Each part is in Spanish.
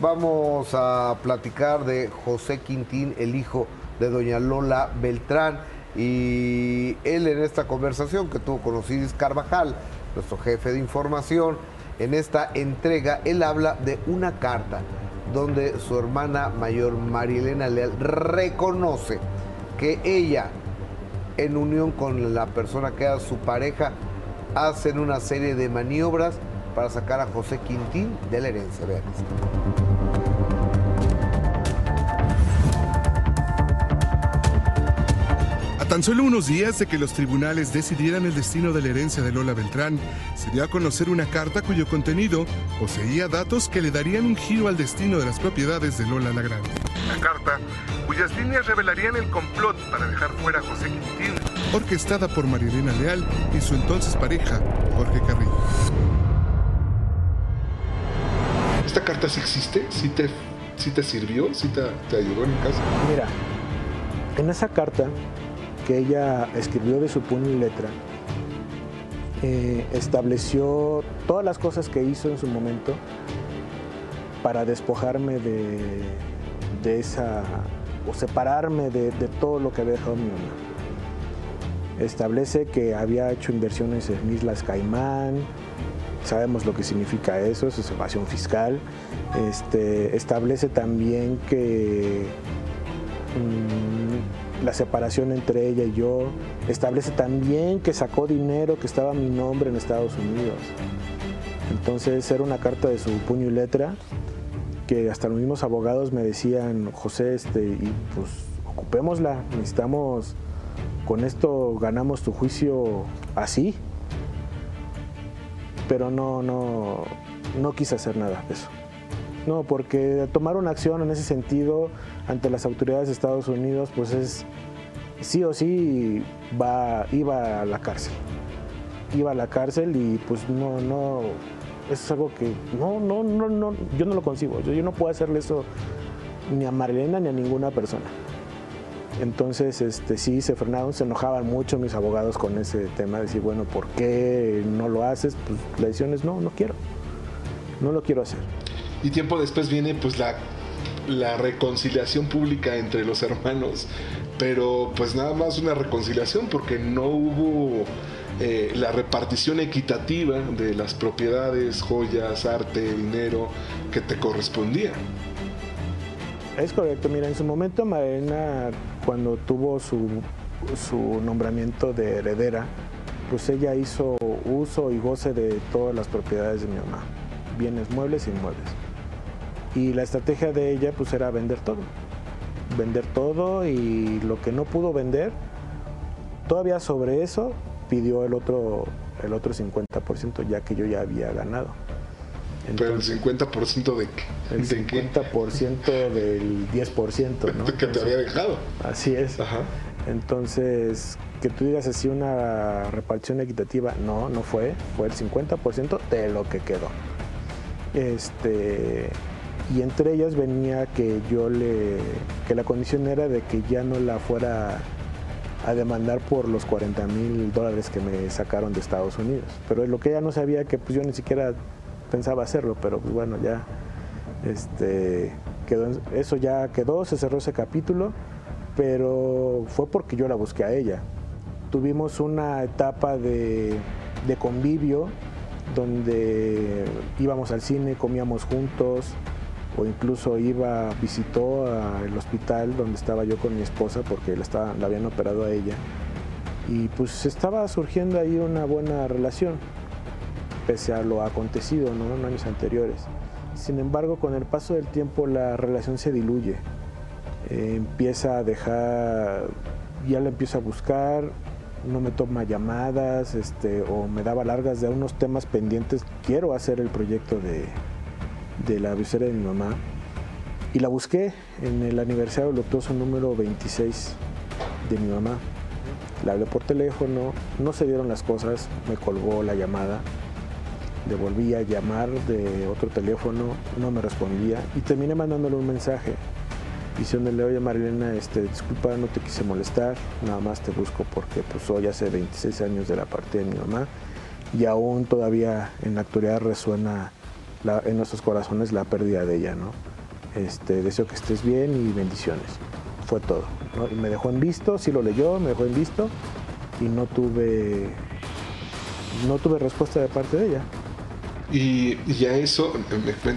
vamos a platicar de José Quintín, el hijo de doña Lola Beltrán. Y él en esta conversación que tuvo con Osiris Carvajal, nuestro jefe de información, en esta entrega, él habla de una carta donde su hermana mayor, Marielena Leal, reconoce que ella, en unión con la persona que era su pareja, hacen una serie de maniobras para sacar a José Quintín de la herencia. Vean Tan solo unos días de que los tribunales decidieran el destino de la herencia de Lola Beltrán, se dio a conocer una carta cuyo contenido poseía datos que le darían un giro al destino de las propiedades de Lola la Grande. La carta, cuyas líneas revelarían el complot para dejar fuera a José Quintín, orquestada por Marilena Leal y su entonces pareja, Jorge Carrillo. ¿Esta carta sí existe? ¿Sí te, sí te sirvió? ¿Sí te, ayudó en casa? Mira, en esa carta que ella escribió de su puño y letra, eh, estableció todas las cosas que hizo en su momento para despojarme de, esa, o separarme de, todo lo que había dejado mi mamá. Establece que había hecho inversiones en Islas Caimán, sabemos lo que significa eso, es evasión fiscal. Este, establece también que mm, la separación entre ella y yo. Establece también que sacó dinero que estaba a mi nombre en Estados Unidos. Entonces era una carta de su puño y letra que hasta los mismos abogados me decían, José, este, y pues ocupémosla, necesitamos, con esto ganamos tu juicio así. Pero no, no, no quise hacer nada de eso. No, porque tomar una acción en ese sentido ante las autoridades de Estados Unidos, pues es sí o sí va, iba a la cárcel. Iba a la cárcel y pues no, no, es algo que no, no, no, no, yo no lo concibo. Yo, yo no puedo hacerle eso ni a Marilena ni a ninguna persona. Entonces, este, sí, se frenaron, se enojaban mucho mis abogados con ese tema, de decir, bueno, ¿por qué no lo haces? Pues la decisión es, no, no quiero, no lo quiero hacer. Y tiempo después viene pues la, reconciliación pública entre los hermanos, pero pues nada más una reconciliación porque no hubo eh, la repartición equitativa de las propiedades, joyas, arte, dinero que te correspondía. Es correcto, mira, en su momento Marena, cuando tuvo su, su nombramiento de heredera, pues ella hizo uso y goce de todas las propiedades de mi mamá, bienes muebles e inmuebles. Y la estrategia de ella pues era vender todo. Vender todo y lo que no pudo vender, todavía sobre eso pidió el otro, el otro 50% ya que yo ya había ganado. Pero el 50% de qué? El 50% del 10%, ¿no? que te había dejado. Así es. Ajá. Entonces, que tú digas así una repartición equitativa, no, no fue, fue el 50% de lo que quedó. Este, y entre ellas venía que yo le, que la condición era de que ya no la fuera a demandar por los 40 mil dólares que me sacaron de Estados Unidos. Pero lo que ella no sabía que pues yo ni siquiera pensaba hacerlo, pero pues bueno, ya este, quedó, eso ya quedó, se cerró ese capítulo, pero fue porque yo la busqué a ella. Tuvimos una etapa de, de convivio donde íbamos al cine, comíamos juntos, o incluso iba, visitó al hospital donde estaba yo con mi esposa porque la, la habían operado a ella. Y pues estaba surgiendo ahí una buena relación, pese a lo acontecido en años anteriores. Sin embargo, con el paso del tiempo la relación se diluye. Eh, empieza a dejar, ya la empiezo a buscar, no me toma llamadas este, o me daba largas de unos temas pendientes. Quiero hacer el proyecto de, de la visera de mi mamá y la busqué en el aniversario luctuoso número 26 de mi mamá. La hablé por teléfono, no se dieron las cosas, me colgó la llamada, le volví a llamar de otro teléfono, no me respondía y terminé mandándole un mensaje diciéndole, oye Marilena, este, disculpa, no te quise molestar, nada más te busco porque pues hoy hace 26 años de la parte de mi mamá y aún todavía en la actualidad resuena en nuestros corazones la pérdida de ella, ¿no? este, deseo que estés bien y bendiciones. Fue todo. Y me dejó en visto, sí lo leyó, me dejó en visto y no tuve, no tuve respuesta de parte de ella. Y, y a eso eh, eh,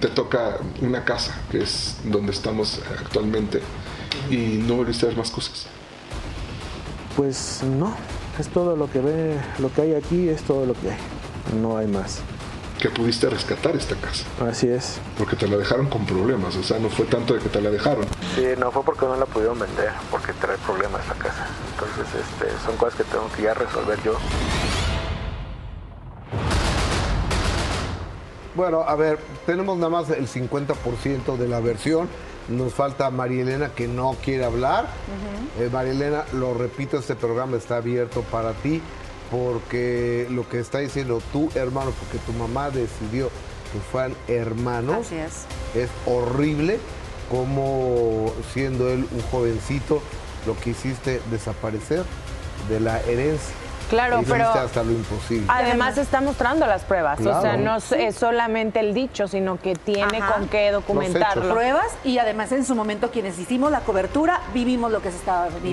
te toca una casa, que es donde estamos actualmente, y no volviste a ver más cosas. Pues no, es todo lo que ve, lo que hay aquí es todo lo que hay, no hay más. Que pudiste rescatar esta casa, Así es. porque te la dejaron con problemas, o sea, no fue tanto de que te la dejaron. Sí, no fue porque no la pudieron vender, porque trae problemas la casa. Entonces, este, son cosas que tengo que ya resolver yo. Bueno, a ver, tenemos nada más el 50% de la versión. Nos falta María Elena que no quiere hablar. Eh, María Elena, lo repito, este programa está abierto para ti porque lo que está diciendo tu hermano, porque tu mamá decidió que fueran hermanos, Así es. es horrible como siendo él un jovencito lo que hiciste desaparecer de la herencia. Claro, pero- hiciste hasta lo imposible. Además está mostrando las pruebas, o sea, no es- es solamente el dicho, sino que tiene Ajá. con qué documentarlo. Pruebas y además en su momento quienes hicimos la cobertura vivimos lo que se estaba viviendo.